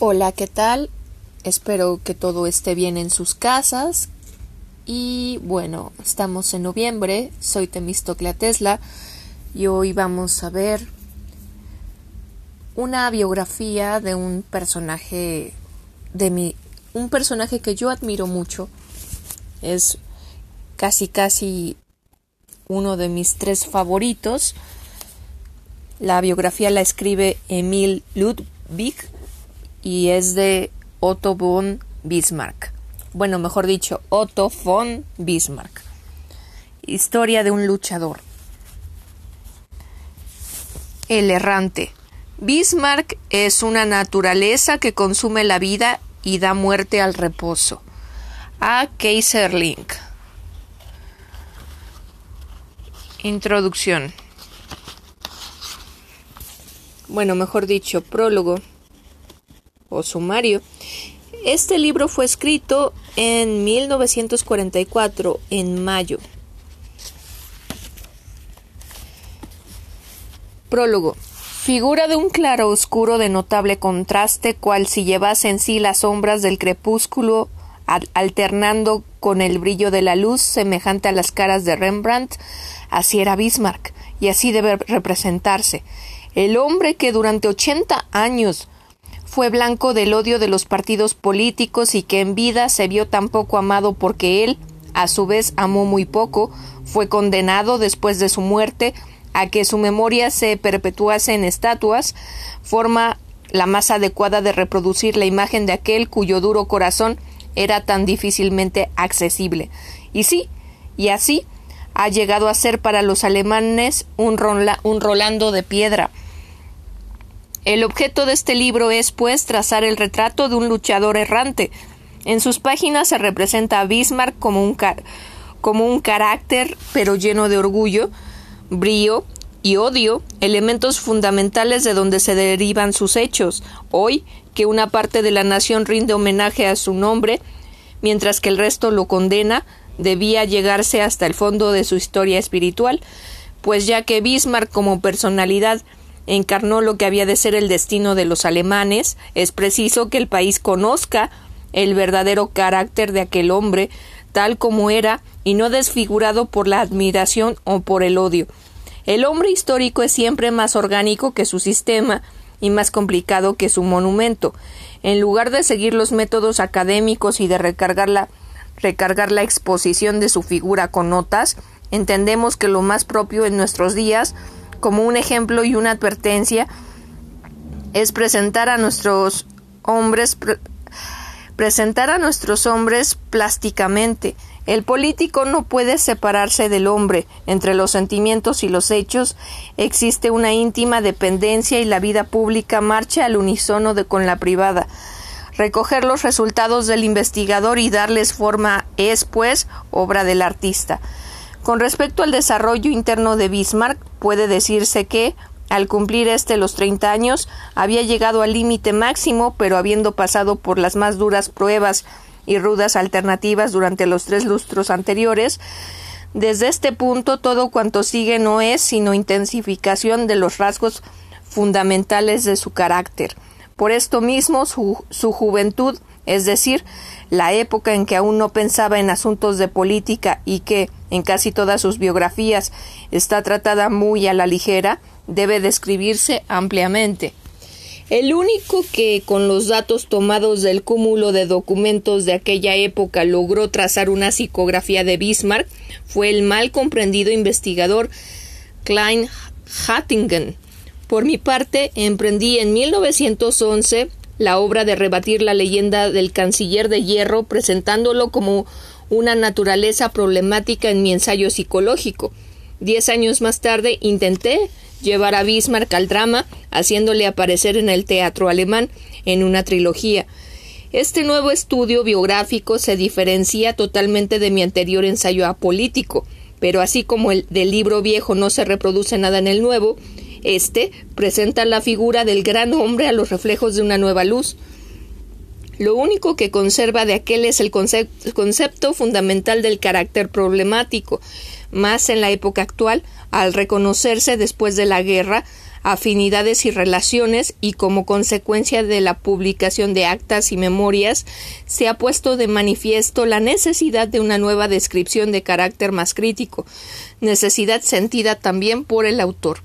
Hola, ¿qué tal? Espero que todo esté bien en sus casas. Y bueno, estamos en noviembre, soy Temistoclea Tesla y hoy vamos a ver una biografía de un personaje de mi un personaje que yo admiro mucho. Es casi casi uno de mis tres favoritos. La biografía la escribe Emil Ludwig y es de Otto von Bismarck. Bueno, mejor dicho, Otto von Bismarck. Historia de un luchador. El errante. Bismarck es una naturaleza que consume la vida y da muerte al reposo. A. Kaiserling. Introducción. Bueno, mejor dicho, prólogo sumario. Este libro fue escrito en 1944, en mayo. Prólogo. Figura de un claro oscuro de notable contraste, cual si llevase en sí las sombras del crepúsculo, alternando con el brillo de la luz, semejante a las caras de Rembrandt, así era Bismarck, y así debe representarse. El hombre que durante ochenta años fue blanco del odio de los partidos políticos y que en vida se vio tan poco amado porque él, a su vez, amó muy poco, fue condenado después de su muerte a que su memoria se perpetuase en estatuas, forma la más adecuada de reproducir la imagen de aquel cuyo duro corazón era tan difícilmente accesible. Y sí, y así ha llegado a ser para los alemanes un, Rolando de piedra, el objeto de este libro es, pues, trazar el retrato de un luchador errante. En sus páginas se representa a Bismarck como un, como un carácter, pero lleno de orgullo, brío y odio, elementos fundamentales de donde se derivan sus hechos. Hoy, que una parte de la nación rinde homenaje a su nombre, mientras que el resto lo condena, debía llegarse hasta el fondo de su historia espiritual, pues ya que Bismarck como personalidad encarnó lo que había de ser el destino de los alemanes, es preciso que el país conozca el verdadero carácter de aquel hombre, tal como era, y no desfigurado por la admiración o por el odio. El hombre histórico es siempre más orgánico que su sistema y más complicado que su monumento. En lugar de seguir los métodos académicos y de recargar la, exposición de su figura con notas, entendemos que lo más propio en nuestros días como un ejemplo y una advertencia es presentar a nuestros hombres presentar a nuestros hombres plásticamente. El político no puede separarse del hombre. Entre los sentimientos y los hechos existe una íntima dependencia y la vida pública marcha al unísono de con la privada. Recoger los resultados del investigador y darles forma es, pues, obra del artista. Con respecto al desarrollo interno de Bismarck, puede decirse que, al cumplir este los treinta años, había llegado al límite máximo, pero habiendo pasado por las más duras pruebas y rudas alternativas durante los tres lustros anteriores, desde este punto todo cuanto sigue no es sino intensificación de los rasgos fundamentales de su carácter. Por esto mismo su, su juventud, es decir, la época en que aún no pensaba en asuntos de política y que, en casi todas sus biografías, está tratada muy a la ligera, debe describirse ampliamente. El único que, con los datos tomados del cúmulo de documentos de aquella época, logró trazar una psicografía de Bismarck fue el mal comprendido investigador Klein Hattingen. Por mi parte, emprendí en 1911 la obra de rebatir la leyenda del canciller de hierro, presentándolo como una naturaleza problemática en mi ensayo psicológico. Diez años más tarde intenté llevar a Bismarck al drama, haciéndole aparecer en el teatro alemán en una trilogía. Este nuevo estudio biográfico se diferencia totalmente de mi anterior ensayo apolítico, pero así como el del libro viejo no se reproduce nada en el nuevo, este presenta la figura del gran hombre a los reflejos de una nueva luz. Lo único que conserva de aquel es el concepto fundamental del carácter problemático, más en la época actual, al reconocerse después de la guerra afinidades y relaciones y como consecuencia de la publicación de actas y memorias se ha puesto de manifiesto la necesidad de una nueva descripción de carácter más crítico, necesidad sentida también por el autor.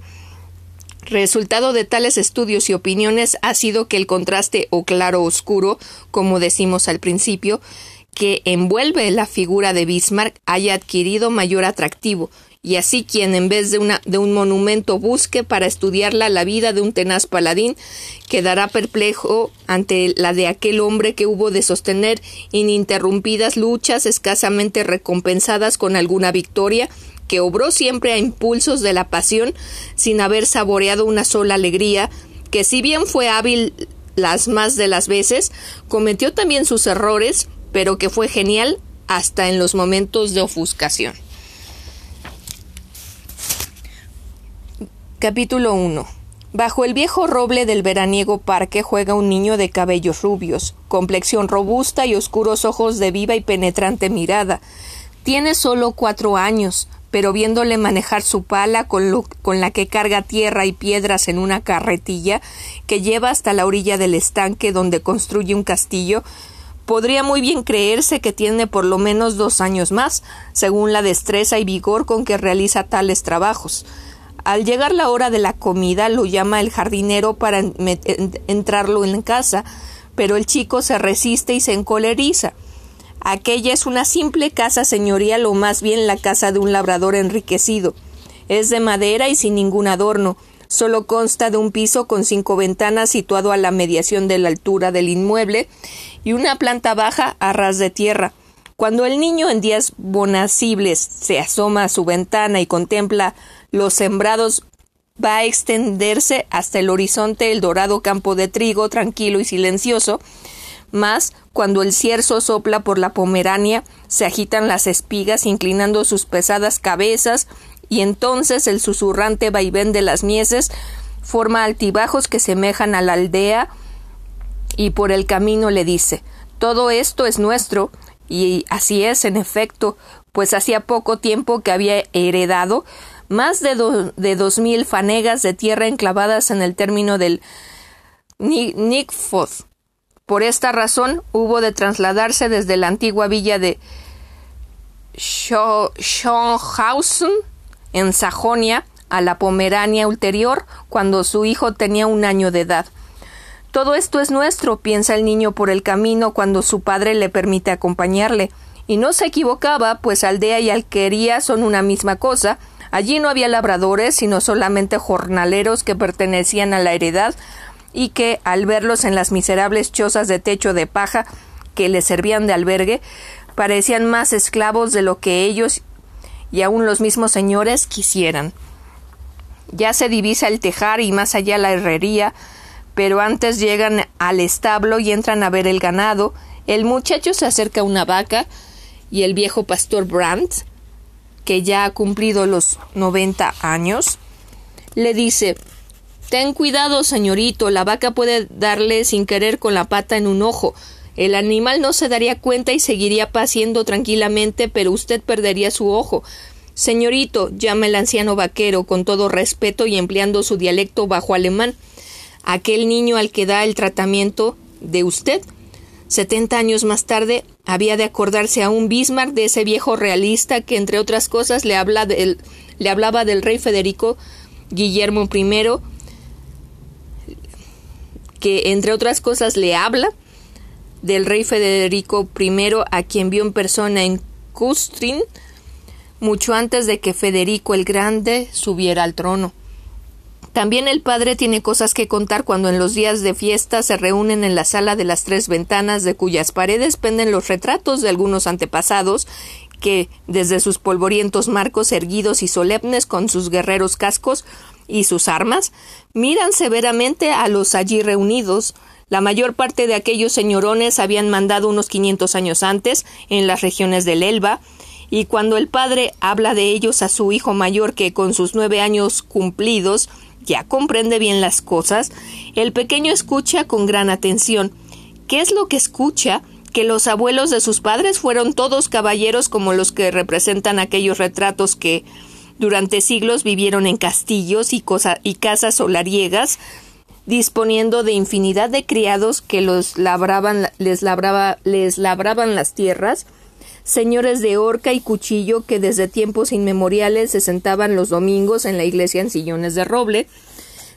Resultado de tales estudios y opiniones ha sido que el contraste o claro oscuro, como decimos al principio, que envuelve la figura de Bismarck haya adquirido mayor atractivo, y así quien en vez de, una, un monumento busque para estudiarla la vida de un tenaz paladín, quedará perplejo ante la de aquel hombre que hubo de sostener ininterrumpidas luchas escasamente recompensadas con alguna victoria, que obró siempre a impulsos de la pasión, sin haber saboreado una sola alegría, que si bien fue hábil las más de las veces, cometió también sus errores, pero que fue genial hasta en los momentos de ofuscación. Capítulo 1 Bajo el viejo roble del veraniego parque juega un niño de cabellos rubios, complexión robusta y oscuros ojos de viva y penetrante mirada. Tiene solo cuatro años, pero viéndole manejar su pala con, con, la que carga tierra y piedras en una carretilla que lleva hasta la orilla del estanque donde construye un castillo, Podría muy bien creerse que tiene por lo menos dos años más, según la destreza y vigor con que realiza tales trabajos. Al llegar la hora de la comida lo llama el jardinero para entrarlo en casa, pero el chico se resiste y se encoleriza. Aquella es una simple casa señorial o más bien la casa de un labrador enriquecido. Es de madera y sin ningún adorno, Solo consta de un piso con cinco ventanas situado a la mediación de la altura del inmueble y una planta baja a ras de tierra. Cuando el niño en días bonacibles se asoma a su ventana y contempla los sembrados va a extenderse hasta el horizonte el dorado campo de trigo tranquilo y silencioso, mas cuando el cierzo sopla por la pomerania se agitan las espigas inclinando sus pesadas cabezas y entonces el susurrante vaivén de las mieses forma altibajos que semejan a la aldea y por el camino le dice todo esto es nuestro y así es en efecto pues hacía poco tiempo que había heredado más de, de dos mil fanegas de tierra enclavadas en el término del Nickfoth. Por esta razón hubo de trasladarse desde la antigua villa de Schönhausen en Sajonia a la Pomerania ulterior cuando su hijo tenía un año de edad. Todo esto es nuestro, piensa el niño por el camino cuando su padre le permite acompañarle. Y no se equivocaba, pues aldea y alquería son una misma cosa. Allí no había labradores, sino solamente jornaleros que pertenecían a la heredad y que, al verlos en las miserables chozas de techo de paja que les servían de albergue, parecían más esclavos de lo que ellos y aun los mismos señores quisieran. Ya se divisa el tejar y más allá la herrería, pero antes llegan al establo y entran a ver el ganado. El muchacho se acerca a una vaca y el viejo pastor Brandt, que ya ha cumplido los noventa años, le dice Ten cuidado, señorito, la vaca puede darle sin querer con la pata en un ojo. El animal no se daría cuenta y seguiría paciendo tranquilamente, pero usted perdería su ojo. Señorito, llama el anciano vaquero con todo respeto y empleando su dialecto bajo alemán. Aquel niño al que da el tratamiento de usted. Setenta años más tarde había de acordarse a un Bismarck de ese viejo realista que, entre otras cosas, le, le hablaba del rey Federico Guillermo I, que, entre otras cosas, le habla del rey Federico I, a quien vio en persona en Kustrin, mucho antes de que Federico el Grande subiera al trono. También el padre tiene cosas que contar cuando en los días de fiesta se reúnen en la sala de las tres ventanas de cuyas paredes penden los retratos de algunos antepasados que, desde sus polvorientos marcos erguidos y solemnes con sus guerreros cascos y sus armas, miran severamente a los allí reunidos, la mayor parte de aquellos señorones habían mandado unos quinientos años antes en las regiones del Elba, y cuando el padre habla de ellos a su hijo mayor que con sus nueve años cumplidos ya comprende bien las cosas, el pequeño escucha con gran atención. ¿Qué es lo que escucha? Que los abuelos de sus padres fueron todos caballeros como los que representan aquellos retratos que Durante siglos vivieron en castillos y, y casas solariegas, disponiendo de infinidad de criados que los labraban, les, labraba, les labraban las tierras, señores de horca y cuchillo que desde tiempos inmemoriales se sentaban los domingos en la iglesia en sillones de roble,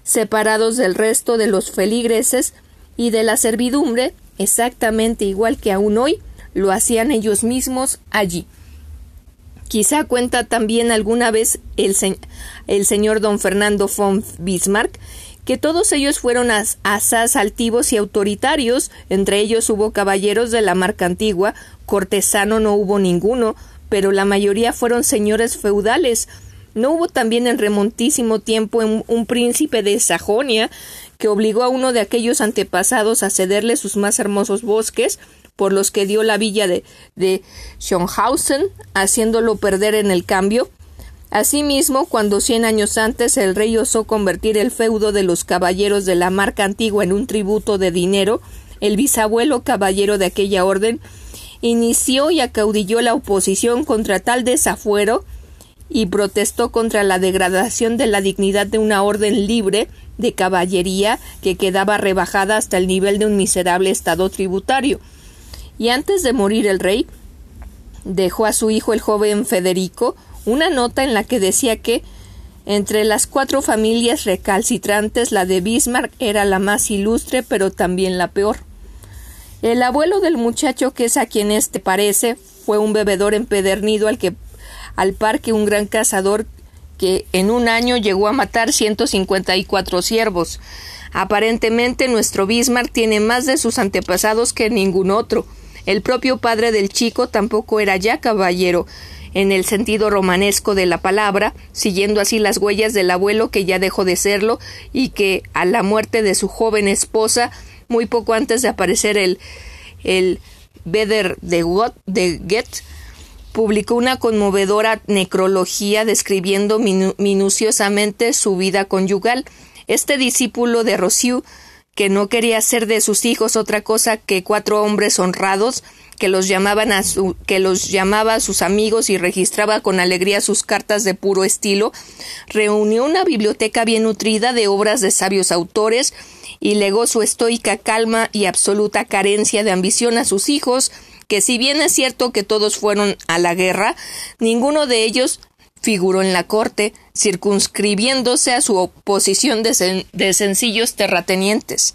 separados del resto de los feligreses y de la servidumbre, exactamente igual que aún hoy lo hacían ellos mismos allí. Quizá cuenta también alguna vez el, el señor don Fernando von Bismarck que todos ellos fueron asaz altivos y autoritarios, entre ellos hubo caballeros de la marca antigua, cortesano no hubo ninguno, pero la mayoría fueron señores feudales. ¿No hubo también en remontísimo tiempo un príncipe de Sajonia que obligó a uno de aquellos antepasados a cederle sus más hermosos bosques, por los que dio la villa de, de Schönhausen, haciéndolo perder en el cambio? Asimismo, cuando cien años antes el rey osó convertir el feudo de los caballeros de la marca antigua en un tributo de dinero, el bisabuelo caballero de aquella orden inició y acaudilló la oposición contra tal desafuero y protestó contra la degradación de la dignidad de una orden libre de caballería que quedaba rebajada hasta el nivel de un miserable estado tributario. Y antes de morir el rey, dejó a su hijo el joven Federico una nota en la que decía que entre las cuatro familias recalcitrantes la de Bismarck era la más ilustre pero también la peor. El abuelo del muchacho que es a quien este parece fue un bebedor empedernido al que al par que un gran cazador que en un año llegó a matar 154 siervos. Aparentemente nuestro Bismarck tiene más de sus antepasados que ningún otro. El propio padre del chico tampoco era ya caballero, en el sentido romanesco de la palabra, siguiendo así las huellas del abuelo que ya dejó de serlo y que, a la muerte de su joven esposa, muy poco antes de aparecer el, el de, de Goethe, publicó una conmovedora necrología describiendo minuciosamente su vida conyugal. Este discípulo de Rossiu, que no quería ser de sus hijos otra cosa que cuatro hombres honrados, que los llamaban a su, que los llamaba a sus amigos y registraba con alegría sus cartas de puro estilo, reunió una biblioteca bien nutrida de obras de sabios autores y legó su estoica calma y absoluta carencia de ambición a sus hijos, que si bien es cierto que todos fueron a la guerra, ninguno de ellos figuró en la corte, circunscribiéndose a su oposición de, sencillos terratenientes.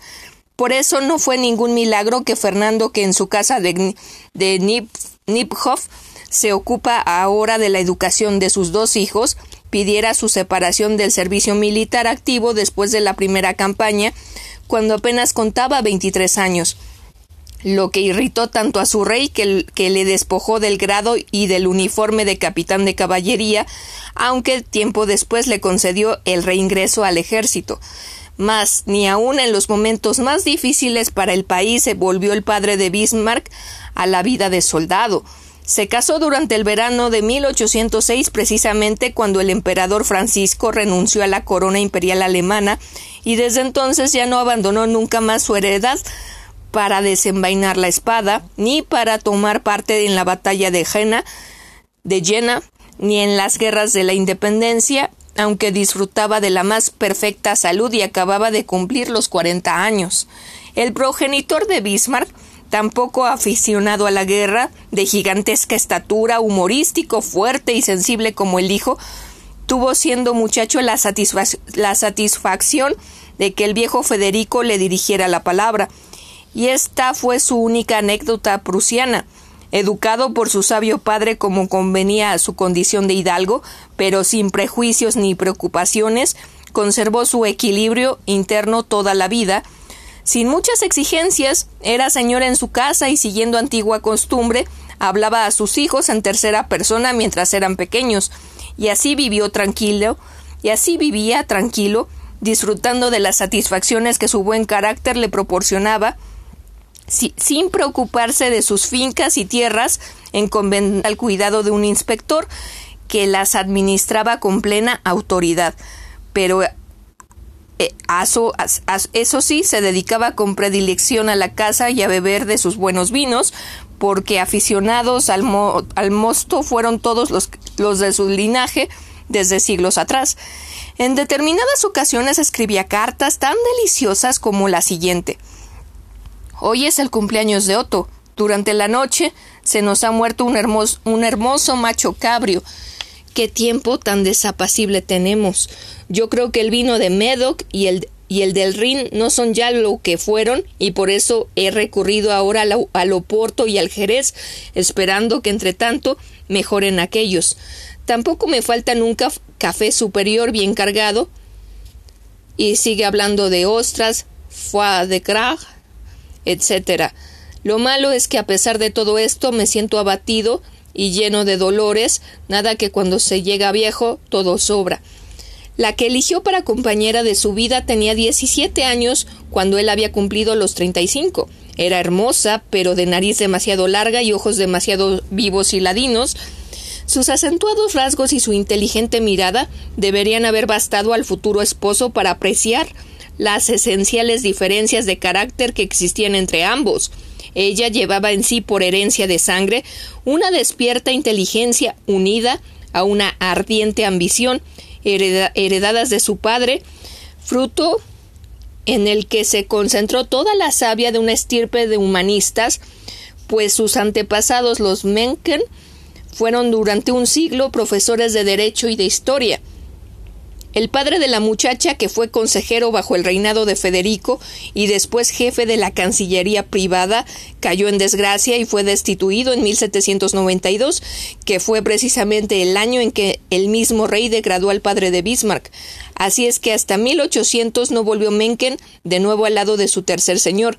Por eso no fue ningún milagro que Fernando, que en su casa de, de Niphoff se ocupa ahora de la educación de sus dos hijos, pidiera su separación del servicio militar activo después de la primera campaña, cuando apenas contaba 23 años, lo que irritó tanto a su rey que, le despojó del grado y del uniforme de capitán de caballería, aunque tiempo después le concedió el reingreso al ejército. Mas ni aun en los momentos más difíciles para el país se volvió el padre de Bismarck a la vida de soldado. Se casó durante el verano de 1806 precisamente cuando el emperador Francisco renunció a la corona imperial alemana y desde entonces ya no abandonó nunca más su heredad para desenvainar la espada ni para tomar parte en la batalla de Jena, de Jena, ni en las guerras de la independencia, aunque disfrutaba de la más perfecta salud y acababa de cumplir los cuarenta años. El progenitor de Bismarck, tampoco aficionado a la guerra, de gigantesca estatura, humorístico, fuerte y sensible como el hijo, tuvo siendo muchacho la, la satisfacción de que el viejo Federico le dirigiera la palabra, y esta fue su única anécdota prusiana. Educado por su sabio padre como convenía a su condición de hidalgo, pero sin prejuicios ni preocupaciones, conservó su equilibrio interno toda la vida, sin muchas exigencias, era señor en su casa y siguiendo antigua costumbre, hablaba a sus hijos en tercera persona mientras eran pequeños, y así vivió tranquilo, y así vivía tranquilo, disfrutando de las satisfacciones que su buen carácter le proporcionaba, sin preocuparse de sus fincas y tierras, encomendando al cuidado de un inspector que las administraba con plena autoridad. Pero eh, eso sí, se dedicaba con predilección a la casa y a beber de sus buenos vinos, porque aficionados al, al mosto fueron todos los de su linaje, desde siglos atrás. En determinadas ocasiones escribía cartas tan deliciosas como la siguiente. Hoy es el cumpleaños de Otto. Durante la noche se nos ha muerto un hermoso, un hermoso macho cabrio. Qué tiempo tan desapacible tenemos. Yo creo que el vino de Medoc y el, y el del Rin no son ya lo que fueron, y por eso he recurrido ahora al Oporto y al Jerez, esperando que entre tanto mejoren aquellos. Tampoco me falta nunca café superior bien cargado. Y sigue hablando de ostras, foie de crag, etc. Lo malo es que a pesar de todo esto me siento abatido y lleno de dolores, nada que cuando se llega viejo todo sobra. La que eligió para compañera de su vida tenía 17 años cuando él había cumplido los 35. Era hermosa, pero de nariz demasiado larga y ojos demasiado vivos y ladinos. Sus acentuados rasgos y su inteligente mirada deberían haber bastado al futuro esposo para apreciar las esenciales diferencias de carácter que existían entre ambos. Ella llevaba en sí por herencia de sangre una despierta inteligencia unida a una ardiente ambición heredadas de su padre, fruto en el que se concentró toda la savia de una estirpe de humanistas, pues sus antepasados los Mencken fueron durante un siglo profesores de derecho y de historia. El padre de la muchacha, que fue consejero bajo el reinado de Federico y después jefe de la Cancillería privada, cayó en desgracia y fue destituido en 1792, que fue precisamente el año en que el mismo rey degradó al padre de Bismarck. Así es que hasta 1800 no volvió Mencken de nuevo al lado de su tercer señor.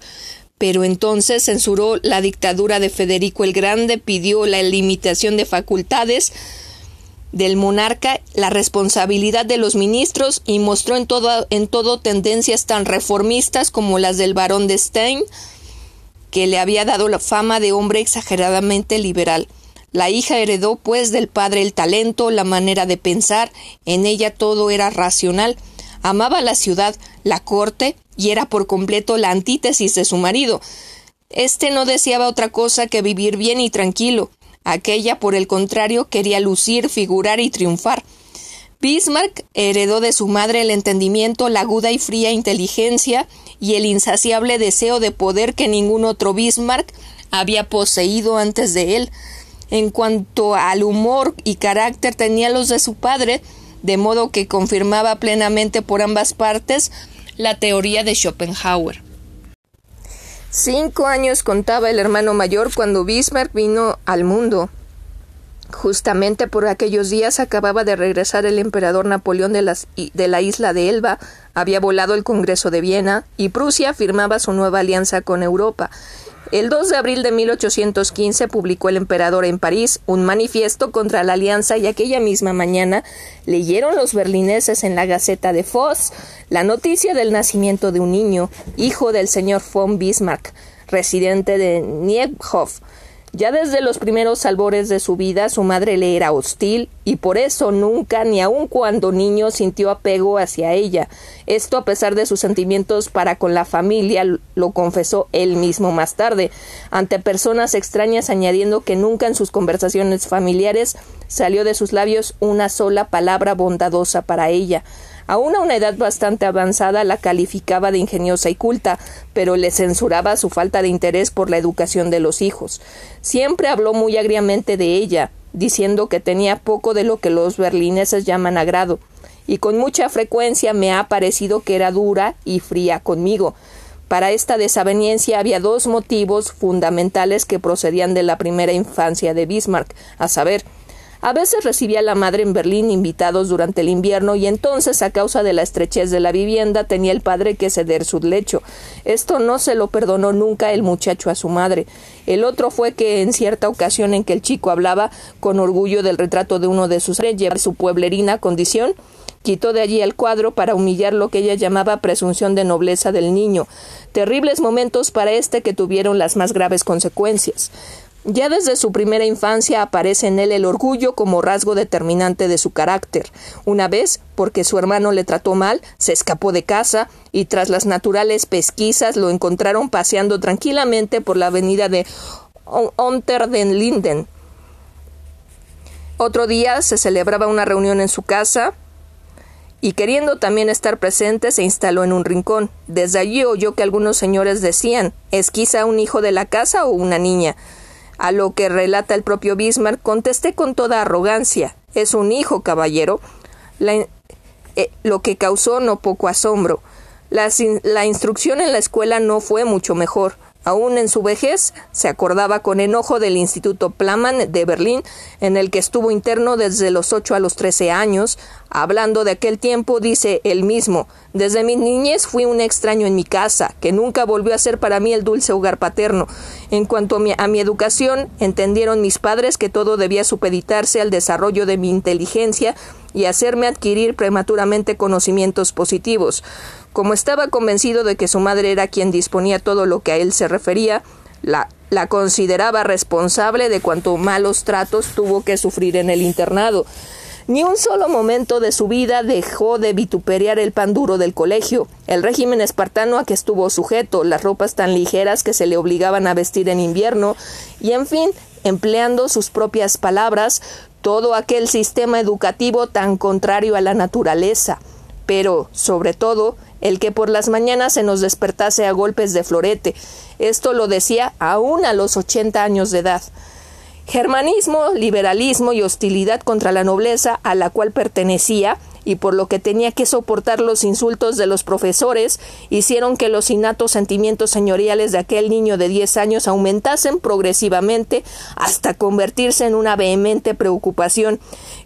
Pero entonces censuró la dictadura de Federico el Grande, pidió la limitación de facultades, del monarca la responsabilidad de los ministros y mostró en todo, en todo tendencias tan reformistas como las del barón de Stein, que le había dado la fama de hombre exageradamente liberal. La hija heredó pues del padre el talento, la manera de pensar, en ella todo era racional, amaba la ciudad, la corte, y era por completo la antítesis de su marido. Este no deseaba otra cosa que vivir bien y tranquilo, Aquella, por el contrario, quería lucir, figurar y triunfar. Bismarck heredó de su madre el entendimiento, la aguda y fría inteligencia y el insaciable deseo de poder que ningún otro Bismarck había poseído antes de él. En cuanto al humor y carácter tenía los de su padre, de modo que confirmaba plenamente por ambas partes la teoría de Schopenhauer. Cinco años contaba el hermano mayor cuando Bismarck vino al mundo. Justamente por aquellos días acababa de regresar el emperador Napoleón de, de, la isla de Elba, había volado el Congreso de Viena y Prusia firmaba su nueva alianza con Europa. El 2 de abril de 1815 publicó el emperador en París un manifiesto contra la alianza y aquella misma mañana leyeron los berlineses en la Gaceta de Voss la noticia del nacimiento de un niño, hijo del señor von Bismarck, residente de Niebhoff, ya desde los primeros albores de su vida su madre le era hostil y por eso nunca, ni aun cuando niño, sintió apego hacia ella. Esto a pesar de sus sentimientos para con la familia, lo confesó él mismo más tarde, ante personas extrañas añadiendo que nunca en sus conversaciones familiares salió de sus labios una sola palabra bondadosa para ella. Aún a una edad bastante avanzada la calificaba de ingeniosa y culta, pero le censuraba su falta de interés por la educación de los hijos. Siempre habló muy agriamente de ella, diciendo que tenía poco de lo que los berlineses llaman agrado, y con mucha frecuencia me ha parecido que era dura y fría conmigo. Para esta desaveniencia había dos motivos fundamentales que procedían de la primera infancia de Bismarck, a saber, a veces recibía la madre en Berlín invitados durante el invierno y entonces, a causa de la estrechez de la vivienda, tenía el padre que ceder su lecho. Esto no se lo perdonó nunca el muchacho a su madre. El otro fue que en cierta ocasión en que el chico hablaba con orgullo del retrato de uno de sus reyes, su pueblerina condición, quitó de allí el cuadro para humillar lo que ella llamaba presunción de nobleza del niño. Terribles momentos para éste que tuvieron las más graves consecuencias. Ya desde su primera infancia aparece en él el orgullo como rasgo determinante de su carácter. Una vez, porque su hermano le trató mal, se escapó de casa y tras las naturales pesquisas lo encontraron paseando tranquilamente por la avenida de Unter den Linden. Otro día se celebraba una reunión en su casa y queriendo también estar presente se instaló en un rincón. Desde allí oyó que algunos señores decían ¿Es quizá un hijo de la casa o una niña? A lo que relata el propio Bismarck, contesté con toda arrogancia Es un hijo, caballero. Eh, lo que causó no poco asombro. la instrucción en la escuela no fue mucho mejor. Aún en su vejez, se acordaba con enojo del Instituto Plaman de Berlín, en el que estuvo interno desde los ocho a los trece años. Hablando de aquel tiempo, dice él mismo Desde mi niñez fui un extraño en mi casa, que nunca volvió a ser para mí el dulce hogar paterno. En cuanto a mi educación, entendieron mis padres que todo debía supeditarse al desarrollo de mi inteligencia y hacerme adquirir prematuramente conocimientos positivos. Como estaba convencido de que su madre era quien disponía todo lo que a él se refería, la, consideraba responsable de cuanto malos tratos tuvo que sufrir en el internado. Ni un solo momento de su vida dejó de vituperiar el pan duro del colegio, el régimen espartano a que estuvo sujeto, las ropas tan ligeras que se le obligaban a vestir en invierno, y en fin, empleando sus propias palabras, todo aquel sistema educativo tan contrario a la naturaleza. Pero, sobre todo, el que por las mañanas se nos despertase a golpes de florete. Esto lo decía aún a los ochenta años de edad. Germanismo, liberalismo y hostilidad contra la nobleza a la cual pertenecía y por lo que tenía que soportar los insultos de los profesores, hicieron que los innatos sentimientos señoriales de aquel niño de diez años aumentasen progresivamente hasta convertirse en una vehemente preocupación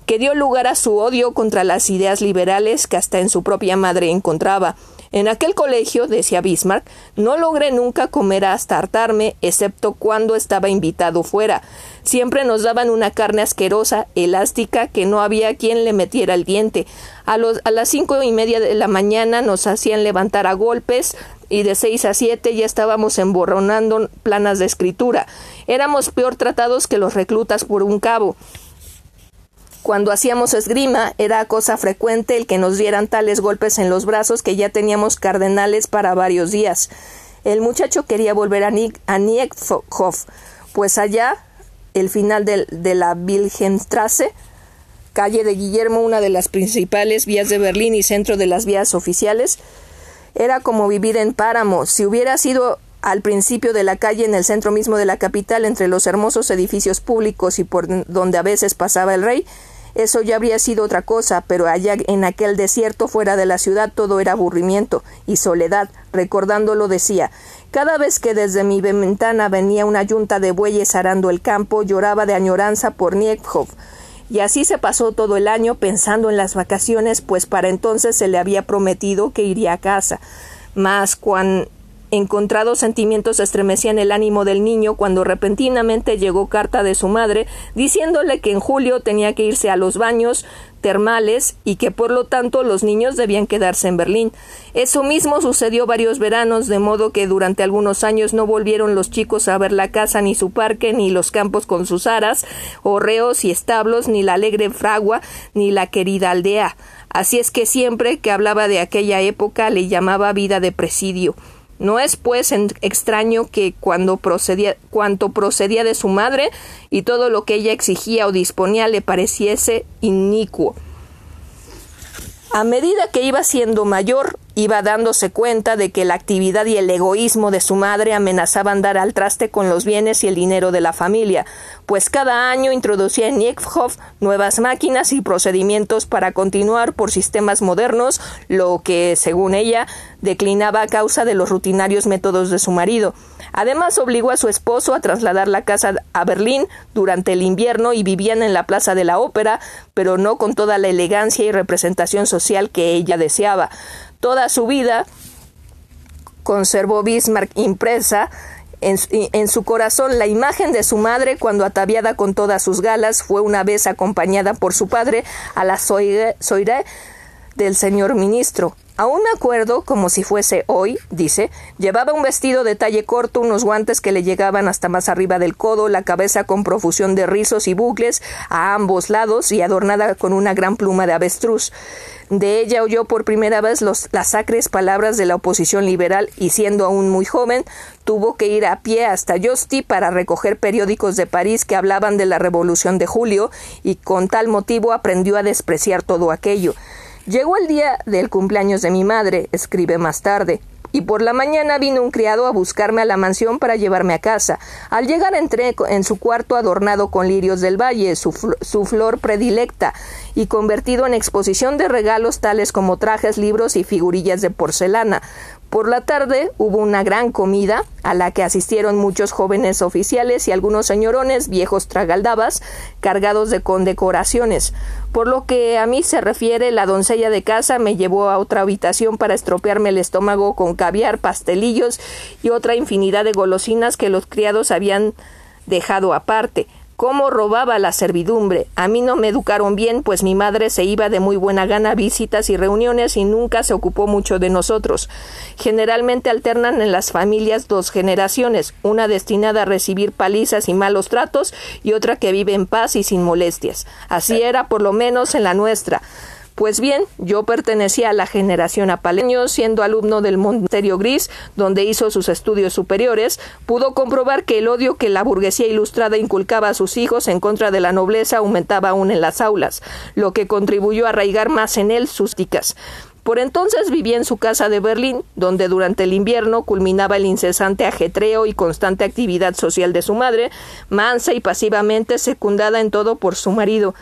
que dio lugar a su odio contra las ideas liberales que hasta en su propia madre encontraba. En aquel colegio, decía Bismarck, no logré nunca comer hasta hartarme, excepto cuando estaba invitado fuera. Siempre nos daban una carne asquerosa, elástica, que no había quien le metiera el diente. A, las cinco y media de la mañana nos hacían levantar a golpes, y de seis a siete ya estábamos emborronando planas de escritura. Éramos peor tratados que los reclutas por un cabo. Cuando hacíamos esgrima era cosa frecuente el que nos dieran tales golpes en los brazos que ya teníamos cardenales para varios días. El muchacho quería volver a, Niekhoff, pues allá, el final de, de la Wilhelmstrasse, calle de Guillermo, una de las principales vías de Berlín y centro de las vías oficiales, era como vivir en páramo. Si hubiera sido al principio de la calle en el centro mismo de la capital, entre los hermosos edificios públicos y por donde a veces pasaba el rey, eso ya habría sido otra cosa, pero allá en aquel desierto fuera de la ciudad todo era aburrimiento y soledad. Recordándolo decía cada vez que desde mi ventana venía una yunta de bueyes arando el campo, lloraba de añoranza por Niekhov. Y así se pasó todo el año pensando en las vacaciones, pues para entonces se le había prometido que iría a casa. Mas cuando Encontrados sentimientos estremecían el ánimo del niño cuando repentinamente llegó carta de su madre diciéndole que en julio tenía que irse a los baños termales y que por lo tanto los niños debían quedarse en Berlín. Eso mismo sucedió varios veranos, de modo que durante algunos años no volvieron los chicos a ver la casa ni su parque, ni los campos con sus aras, horreos y establos, ni la alegre fragua, ni la querida aldea. Así es que siempre que hablaba de aquella época le llamaba vida de presidio. No es pues extraño que cuando procedía, cuanto procedía de su madre y todo lo que ella exigía o disponía le pareciese inicuo. A medida que iba siendo mayor, iba dándose cuenta de que la actividad y el egoísmo de su madre amenazaban dar al traste con los bienes y el dinero de la familia, pues cada año introducía en Niekhov nuevas máquinas y procedimientos para continuar por sistemas modernos, lo que, según ella, declinaba a causa de los rutinarios métodos de su marido. Además, obligó a su esposo a trasladar la casa a Berlín durante el invierno y vivían en la Plaza de la Ópera, pero no con toda la elegancia y representación social que ella deseaba. Toda su vida conservó Bismarck impresa en, su corazón la imagen de su madre cuando ataviada con todas sus galas fue una vez acompañada por su padre a la Soirée del señor ministro. Aún me acuerdo, como si fuese hoy, dice, llevaba un vestido de talle corto, unos guantes que le llegaban hasta más arriba del codo, la cabeza con profusión de rizos y bucles a ambos lados y adornada con una gran pluma de avestruz. De ella oyó por primera vez las sacres palabras de la oposición liberal y siendo aún muy joven, tuvo que ir a pie hasta Josti para recoger periódicos de París que hablaban de la Revolución de Julio y con tal motivo aprendió a despreciar todo aquello. Llegó el día del cumpleaños de mi madre, escribe más tarde, y por la mañana vino un criado a buscarme a la mansión para llevarme a casa. Al llegar entré en su cuarto adornado con lirios del valle, su, su, flor predilecta, y convertido en exposición de regalos tales como trajes, libros y figurillas de porcelana. Por la tarde hubo una gran comida a la que asistieron muchos jóvenes oficiales y algunos señorones viejos tragaldabas cargados de condecoraciones. Por lo que a mí se refiere, la doncella de casa me llevó a otra habitación para estropearme el estómago con caviar, pastelillos y otra infinidad de golosinas que los criados habían dejado aparte cómo robaba la servidumbre. A mí no me educaron bien, pues mi madre se iba de muy buena gana a visitas y reuniones y nunca se ocupó mucho de nosotros. Generalmente alternan en las familias dos generaciones, una destinada a recibir palizas y malos tratos y otra que vive en paz y sin molestias. Así era por lo menos en la nuestra. Pues bien, yo pertenecía a la generación apaleño, siendo alumno del Monterio Gris, donde hizo sus estudios superiores, pudo comprobar que el odio que la burguesía ilustrada inculcaba a sus hijos en contra de la nobleza aumentaba aún en las aulas, lo que contribuyó a arraigar más en él sus ticas. Por entonces vivía en su casa de Berlín, donde durante el invierno culminaba el incesante ajetreo y constante actividad social de su madre, mansa y pasivamente secundada en todo por su marido,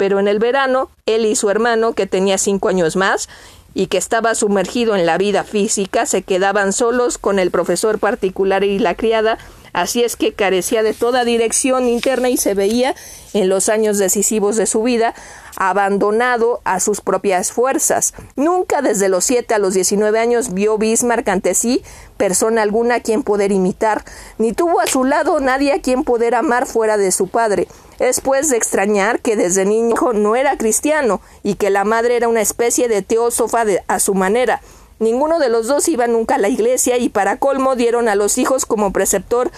pero en el verano él y su hermano, que tenía cinco años más, y que estaba sumergido en la vida física, se quedaban solos con el profesor particular y la criada, así es que carecía de toda dirección interna y se veía, en los años decisivos de su vida, abandonado a sus propias fuerzas. Nunca desde los siete a los diecinueve años vio Bismarck ante sí persona alguna a quien poder imitar, ni tuvo a su lado nadie a quien poder amar fuera de su padre. Es pues de extrañar que desde niño no era cristiano y que la madre era una especie de teósofa de, a su manera. Ninguno de los dos iba nunca a la iglesia y para colmo dieron a los hijos como preceptor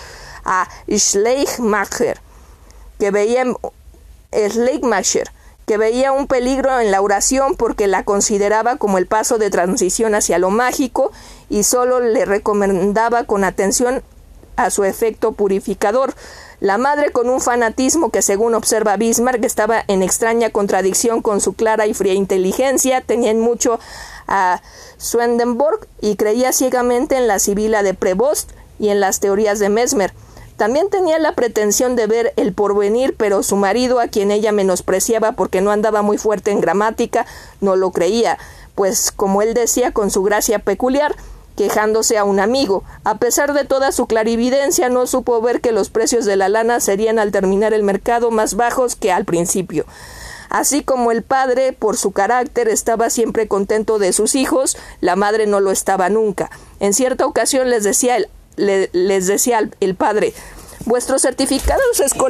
a Schleichmacher, que veía Schleichmacher, que veía un peligro en la oración porque la consideraba como el paso de transición hacia lo mágico y solo le recomendaba con atención a su efecto purificador. La madre, con un fanatismo que, según observa Bismarck, estaba en extraña contradicción con su clara y fría inteligencia, tenía mucho a Swedenborg y creía ciegamente en la Sibila de Prevost y en las teorías de Mesmer. También tenía la pretensión de ver el porvenir, pero su marido, a quien ella menospreciaba porque no andaba muy fuerte en gramática, no lo creía, pues, como él decía con su gracia peculiar, quejándose a un amigo. A pesar de toda su clarividencia, no supo ver que los precios de la lana serían al terminar el mercado más bajos que al principio. Así como el padre, por su carácter, estaba siempre contento de sus hijos, la madre no lo estaba nunca. En cierta ocasión les decía el, les decía el padre Vuestros certificados escolares